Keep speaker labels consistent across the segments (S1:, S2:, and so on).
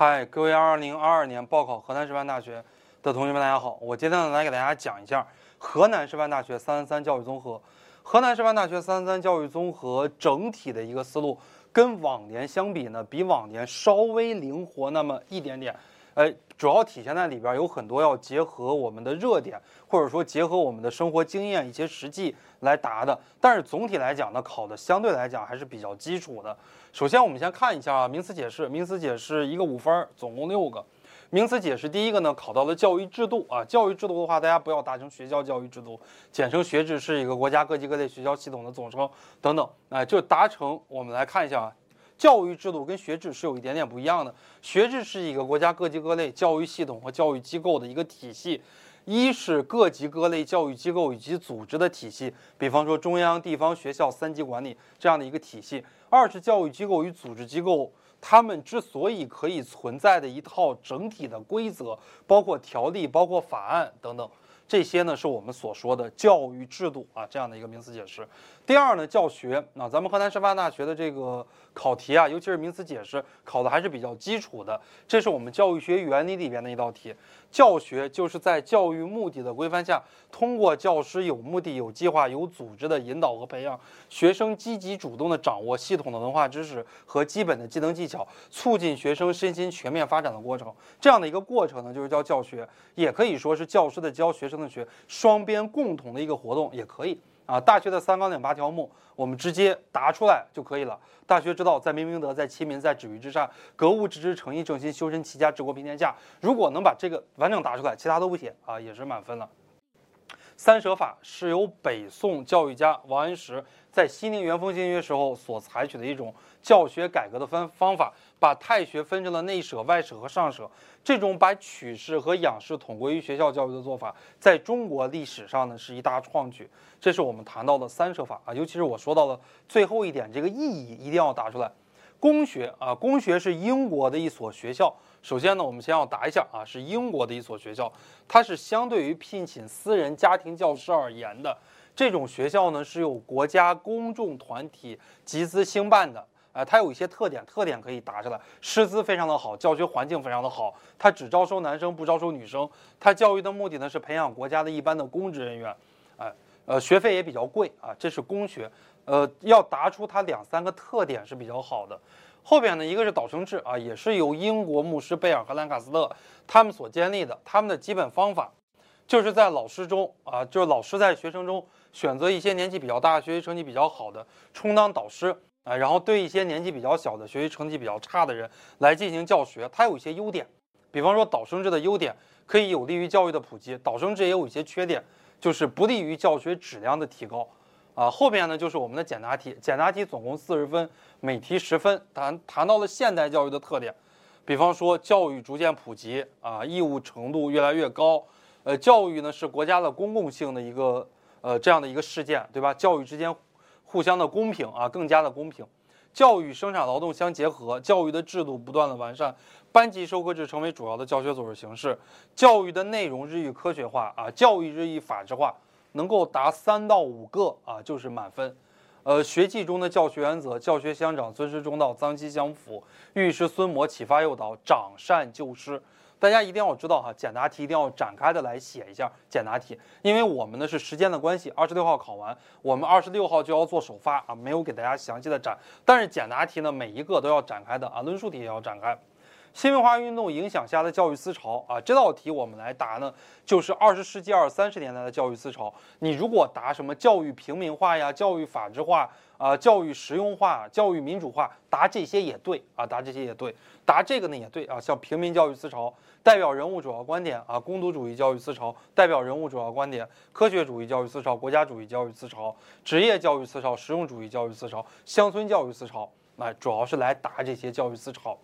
S1: 嗨，各位二零二二年报考河南师范大学的同学们，大家好！我今天呢来给大家讲一下河南师范大学三三三教育综合。河南师范大学三三三教育综合整体的一个思路，跟往年相比呢，比往年稍微灵活那么一点点。哎，主要体现在里边有很多要结合我们的热点，或者说结合我们的生活经验一些实际来答的。但是总体来讲呢，考的相对来讲还是比较基础的。首先我们先看一下啊，名词解释，名词解释一个五分，总共六个。名词解释第一个呢，考到了教育制度啊，教育制度的话，大家不要打成学校教育制度，简称学制，是一个国家各级各类学校系统的总称等等。哎，就达成，我们来看一下啊。教育制度跟学制是有一点点不一样的。学制是一个国家各级各类教育系统和教育机构的一个体系，一是各级各类教育机构以及组织的体系，比方说中央、地方学校三级管理这样的一个体系；二是教育机构与组织机构，他们之所以可以存在的一套整体的规则，包括条例、包括法案等等。这些呢是我们所说的教育制度啊，这样的一个名词解释。第二呢，教学啊，咱们河南师范大学的这个考题啊，尤其是名词解释考的还是比较基础的。这是我们教育学原理里边的一道题。教学就是在教育目的的规范下，通过教师有目的、有计划、有组织的引导和培养学生，积极主动的掌握系统的文化知识和基本的技能技巧，促进学生身心全面发展的过程。这样的一个过程呢，就是叫教学，也可以说是教师的教学生的。学双边共同的一个活动也可以啊。大学的三纲领八条目，我们直接答出来就可以了。大学之道，在明明德，在亲民，在止于至善。格物致知，诚意正心，修身齐家，治国平天下。如果能把这个完整答出来，其他都不写啊，也是满分了。三舍法是由北宋教育家王安石在西宁元丰新约时候所采取的一种教学改革的方方法，把太学分成了内舍、外舍和上舍。这种把取士和养士统归于学校教育的做法，在中国历史上呢是一大创举。这是我们谈到的三舍法啊，尤其是我说到了最后一点，这个意义一定要答出来。公学啊，公学是英国的一所学校。首先呢，我们先要答一下啊，是英国的一所学校，它是相对于聘请私人家庭教师而言的这种学校呢，是由国家公众团体集资兴办的，啊，它有一些特点，特点可以答出来，师资非常的好，教学环境非常的好，它只招收男生不招收女生，它教育的目的呢是培养国家的一般的公职人员，哎，呃，学费也比较贵啊，这是公学，呃，要答出它两三个特点是比较好的。后边呢，一个是导生制啊，也是由英国牧师贝尔和兰卡斯特他们所建立的。他们的基本方法，就是在老师中啊，就是老师在学生中选择一些年纪比较大、学习成绩比较好的充当导师啊，然后对一些年纪比较小的、学习成绩比较差的人来进行教学。它有一些优点，比方说导生制的优点可以有利于教育的普及，导生制也有一些缺点，就是不利于教学质量的提高。啊，后边呢就是我们的简答题，简答题总共四十分，每题十分。谈谈到了现代教育的特点，比方说教育逐渐普及啊，义务程度越来越高。呃，教育呢是国家的公共性的一个呃这样的一个事件，对吧？教育之间互相的公平啊，更加的公平。教育生产劳动相结合，教育的制度不断的完善，班级授课制成为主要的教学组织形式，教育的内容日益科学化啊，教育日益法制化。能够答三到五个啊，就是满分。呃，学记中的教学原则：教学相长，尊师重道，脏兮相辅，育师孙模，启发诱导，长善救失。大家一定要知道哈，简答题一定要展开的来写一下简答题，因为我们呢是时间的关系，二十六号考完，我们二十六号就要做首发啊，没有给大家详细的展。但是简答题呢，每一个都要展开的啊，论述题也要展开。新文化运动影响下的教育思潮啊，这道题我们来答呢，就是二十世纪二三十年代的教育思潮。你如果答什么教育平民化呀、教育法制化啊、教育实用化、教育民主化，答这些也对啊，答这些也对，答这个呢也对啊。像平民教育思潮代表人物主要观点啊，工读主义教育思潮代表人物主要观点，科学主义教育思潮、国家主义教育思潮、职业教育思潮、实用主义教育思潮、乡村教育思潮，那主要是来答这些教育思潮。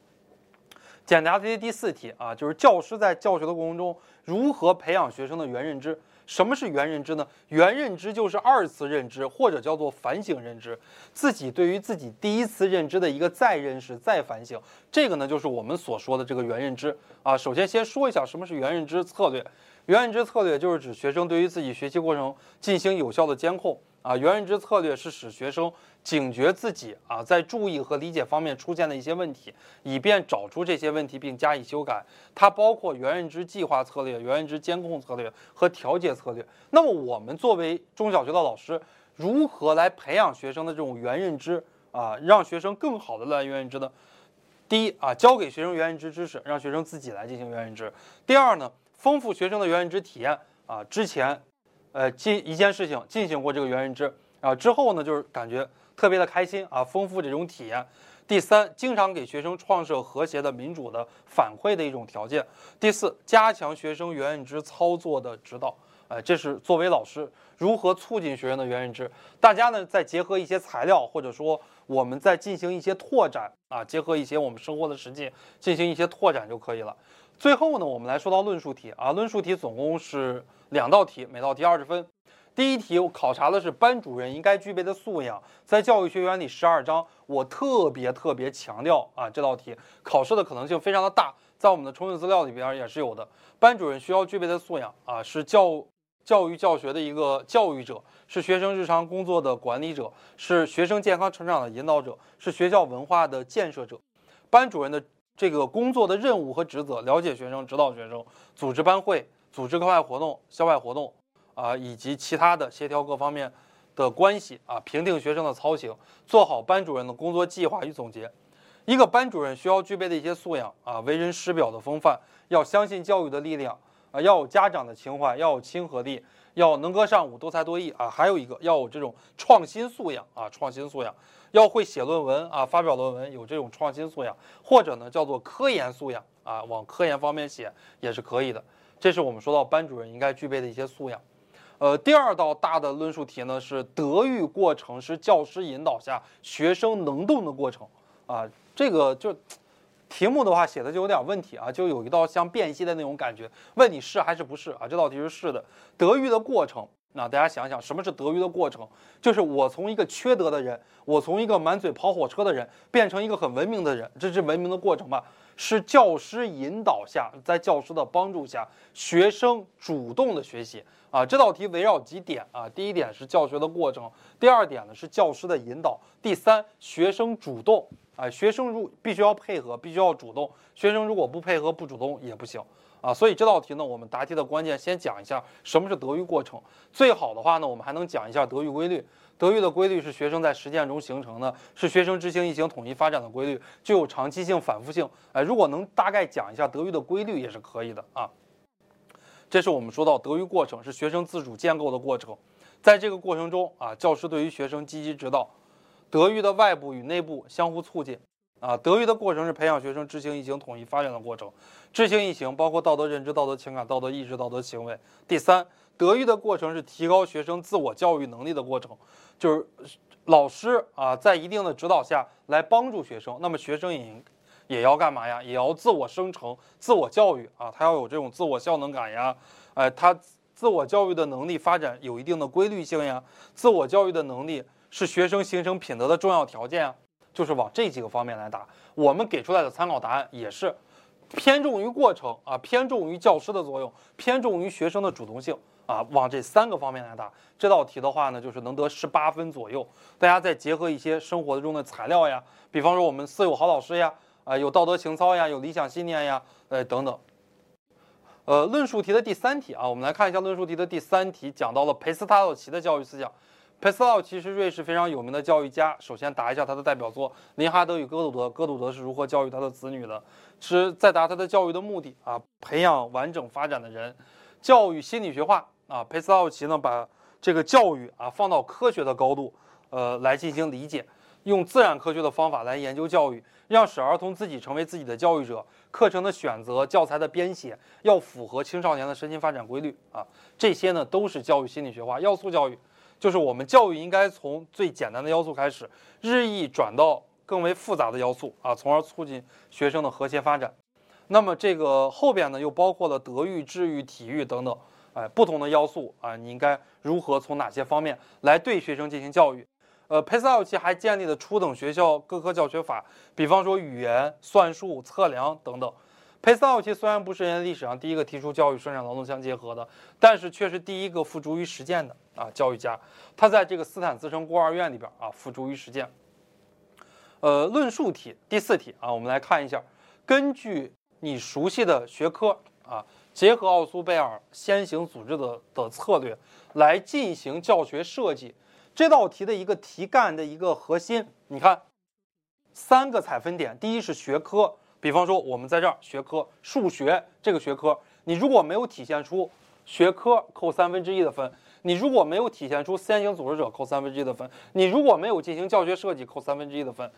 S1: 简答题第四题啊，就是教师在教学的过程中如何培养学生的原认知？什么是原认知呢？原认知就是二次认知，或者叫做反省认知，自己对于自己第一次认知的一个再认识、再反省。这个呢，就是我们所说的这个原认知啊。首先先说一下什么是原认知策略。原认知策略就是指学生对于自己学习过程进行有效的监控。啊，原认知策略是使学生警觉自己啊，在注意和理解方面出现的一些问题，以便找出这些问题并加以修改。它包括原认知计划策略、原认知监控策略和调节策略。那么，我们作为中小学的老师，如何来培养学生的这种原认知啊，让学生更好的来原认知呢？第一啊，教给学生原认知知识，让学生自己来进行原认知。第二呢，丰富学生的原认知体验啊，之前。呃，进一件事情进行过这个原认知啊，之后呢，就是感觉特别的开心啊，丰富这种体验。第三，经常给学生创设和谐的民主的反馈的一种条件。第四，加强学生原认知操作的指导。呃，这是作为老师如何促进学生的原认知。大家呢，再结合一些材料，或者说我们再进行一些拓展啊，结合一些我们生活的实际进行一些拓展就可以了。最后呢，我们来说到论述题啊，论述题总共是。两道题，每道题二十分。第一题我考察的是班主任应该具备的素养，在教育学原理十二章，我特别特别强调啊，这道题考试的可能性非常的大，在我们的充分资料里边也是有的。班主任需要具备的素养啊，是教教育教学的一个教育者，是学生日常工作的管理者，是学生健康成长的引导者，是学校文化的建设者。班主任的这个工作的任务和职责：了解学生，指导学生，组织班会。组织课外活动、校外活动，啊，以及其他的协调各方面的关系啊，评定学生的操行，做好班主任的工作计划与总结。一个班主任需要具备的一些素养啊，为人师表的风范，要相信教育的力量啊，要有家长的情怀，要有亲和力，要能歌善舞、多才多艺啊，还有一个要有这种创新素养啊，创新素养。要会写论文啊，发表论文有这种创新素养，或者呢叫做科研素养啊，往科研方面写也是可以的。这是我们说到班主任应该具备的一些素养，呃，第二道大的论述题呢是德育过程是教师引导下学生能动的过程。啊，这个就题目的话写的就有点问题啊，就有一道像辨析的那种感觉，问你是还是不是啊？这道题是是的，德育的过程，那大家想想什么是德育的过程？就是我从一个缺德的人，我从一个满嘴跑火车的人变成一个很文明的人，这是文明的过程吧？是教师引导下，在教师的帮助下，学生主动的学习啊。这道题围绕几点啊？第一点是教学的过程，第二点呢是教师的引导，第三学生主动啊。学生如必须要配合，必须要主动。学生如果不配合不主动也不行啊。所以这道题呢，我们答题的关键先讲一下什么是德育过程。最好的话呢，我们还能讲一下德育规律。德育的规律是学生在实践中形成的，是学生执行一行统一发展的规律，具有长期性、反复性。哎，如果能大概讲一下德育的规律也是可以的啊。这是我们说到德育过程是学生自主建构的过程，在这个过程中啊，教师对于学生积极指导，德育的外部与内部相互促进啊。德育的过程是培养学生知行一行统一发展的过程，知行一行包括道德认知、道德情感、道德意识、道德行为。第三。德育的过程是提高学生自我教育能力的过程，就是老师啊，在一定的指导下来帮助学生，那么学生也也要干嘛呀？也要自我生成、自我教育啊，他要有这种自我效能感呀，哎，他自我教育的能力发展有一定的规律性呀，自我教育的能力是学生形成品德的重要条件啊，就是往这几个方面来答。我们给出来的参考答案也是偏重于过程啊，偏重于教师的作用，偏重于学生的主动性。啊，往这三个方面来答这道题的话呢，就是能得十八分左右。大家再结合一些生活中的材料呀，比方说我们四有好老师呀，啊，有道德情操呀，有理想信念呀，呃，等等。呃，论述题的第三题啊，我们来看一下论述题的第三题，讲到了裴斯塔洛奇的教育思想。裴斯塔洛奇是瑞士非常有名的教育家。首先答一下他的代表作《林哈德与哥鲁德》，哥鲁德是如何教育他的子女的？是在答他的教育的目的啊，培养完整发展的人，教育心理学化。啊，佩斯奥奇呢，把这个教育啊放到科学的高度，呃，来进行理解，用自然科学的方法来研究教育，让使儿童自己成为自己的教育者。课程的选择、教材的编写要符合青少年的身心发展规律啊，这些呢都是教育心理学化要素教育，就是我们教育应该从最简单的要素开始，日益转到更为复杂的要素啊，从而促进学生的和谐发展。那么这个后边呢，又包括了德育、智育、体育等等。哎，不同的要素啊，你应该如何从哪些方面来对学生进行教育？呃，佩斯奥奇还建立了初等学校各科教学法，比方说语言、算术、测量等等。裴三道题虽然不是人类历史上第一个提出教育生产劳动相结合的，但是却是第一个付诸于实践的啊教育家。他在这个斯坦茨城孤儿院里边啊付诸于实践。呃，论述题第四题啊，我们来看一下，根据你熟悉的学科啊，结合奥苏贝尔先行组织的的策略来进行教学设计。这道题的一个题干的一个核心，你看三个采分点，第一是学科，比方说我们在这儿学科数学这个学科，你如果没有体现出学科，扣三分之一的分。你如果没有体现出先行组织者，扣三分之一的分；你如果没有进行教学设计，扣三分之一的分。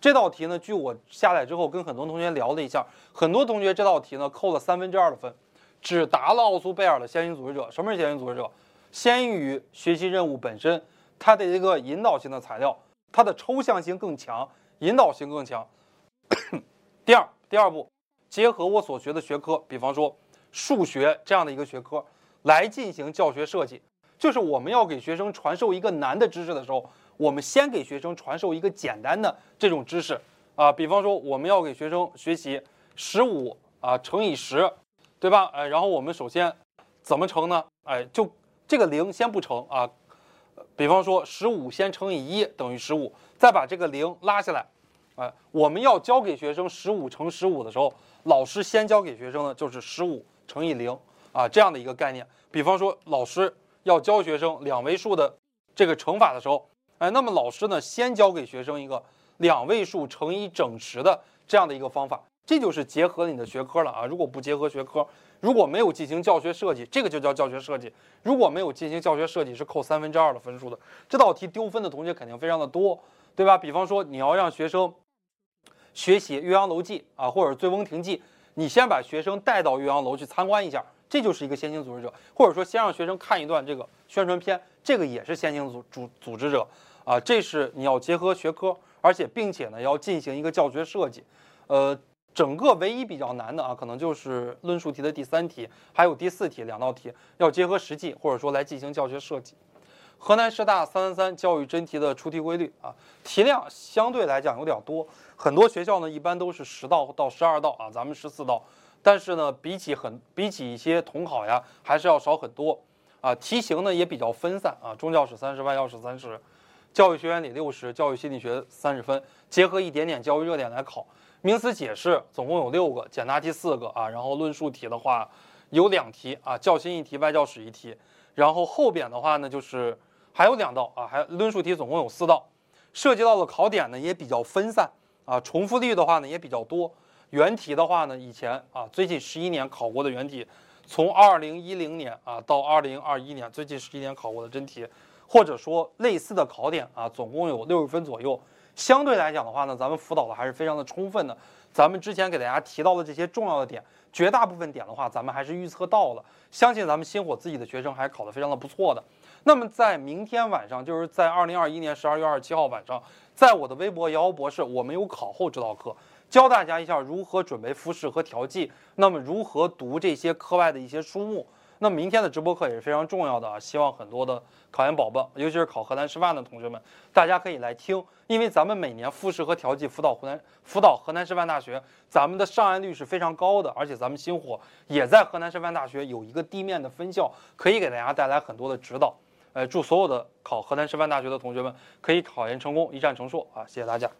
S1: 这道题呢，据我下来之后跟很多同学聊了一下，很多同学这道题呢扣了三分之二的分，只答了奥苏贝尔的先行组织者。什么是先行组织者？先于学习任务本身，它的一个引导性的材料，它的抽象性更强，引导性更强。第二，第二步，结合我所学的学科，比方说数学这样的一个学科，来进行教学设计。就是我们要给学生传授一个难的知识的时候，我们先给学生传授一个简单的这种知识啊。比方说，我们要给学生学习十五啊乘以十，对吧？哎，然后我们首先怎么乘呢？哎，就这个零先不乘啊。比方说，十五先乘以一等于十五，再把这个零拉下来。哎，我们要教给学生十五乘十五的时候，老师先教给学生的就是十五乘以零啊这样的一个概念。比方说，老师。要教学生两位数的这个乘法的时候，哎，那么老师呢，先教给学生一个两位数乘以整十的这样的一个方法，这就是结合你的学科了啊。如果不结合学科，如果没有进行教学设计，这个就叫教学设计。如果没有进行教学设计，是扣三分之二的分数的。这道题丢分的同学肯定非常的多，对吧？比方说你要让学生学习《岳阳楼记》啊，或者《醉翁亭记》，你先把学生带到岳阳楼去参观一下。这就是一个先行组织者，或者说先让学生看一段这个宣传片，这个也是先行组组组织者啊。这是你要结合学科，而且并且呢要进行一个教学设计。呃，整个唯一比较难的啊，可能就是论述题的第三题，还有第四题两道题要结合实际，或者说来进行教学设计。河南师大三三三教育真题的出题规律啊，题量相对来讲有点多，很多学校呢一般都是十道到十二道啊，咱们十四道。但是呢，比起很比起一些统考呀，还是要少很多啊。题型呢也比较分散啊，中教史三十，外教史三十，教育学原理六十，教育心理学三十分，结合一点点教育热点来考。名词解释总共有六个，简答题四个啊，然后论述题的话有两题啊，教心一题，外教史一题。然后后边的话呢，就是还有两道啊，还论述题总共有四道，涉及到的考点呢也比较分散啊，重复率的话呢也比较多。原题的话呢，以前啊，最近十一年考过的原题，从二零一零年啊到二零二一年，最近十一年考过的真题，或者说类似的考点啊，总共有六十分左右。相对来讲的话呢，咱们辅导的还是非常的充分的。咱们之前给大家提到的这些重要的点，绝大部分点的话，咱们还是预测到了。相信咱们星火自己的学生还考得非常的不错的。那么在明天晚上，就是在二零二一年十二月二十七号晚上，在我的微博姚博士，我们有考后指导课。教大家一下如何准备复试和调剂，那么如何读这些课外的一些书目。那明天的直播课也是非常重要的啊，希望很多的考研宝宝，尤其是考河南师范的同学们，大家可以来听，因为咱们每年复试和调剂辅导湖南辅导河南师范大学，咱们的上岸率是非常高的，而且咱们星火也在河南师范大学有一个地面的分校，可以给大家带来很多的指导。呃，祝所有的考河南师范大学的同学们可以考研成功，一战成硕啊！谢谢大家。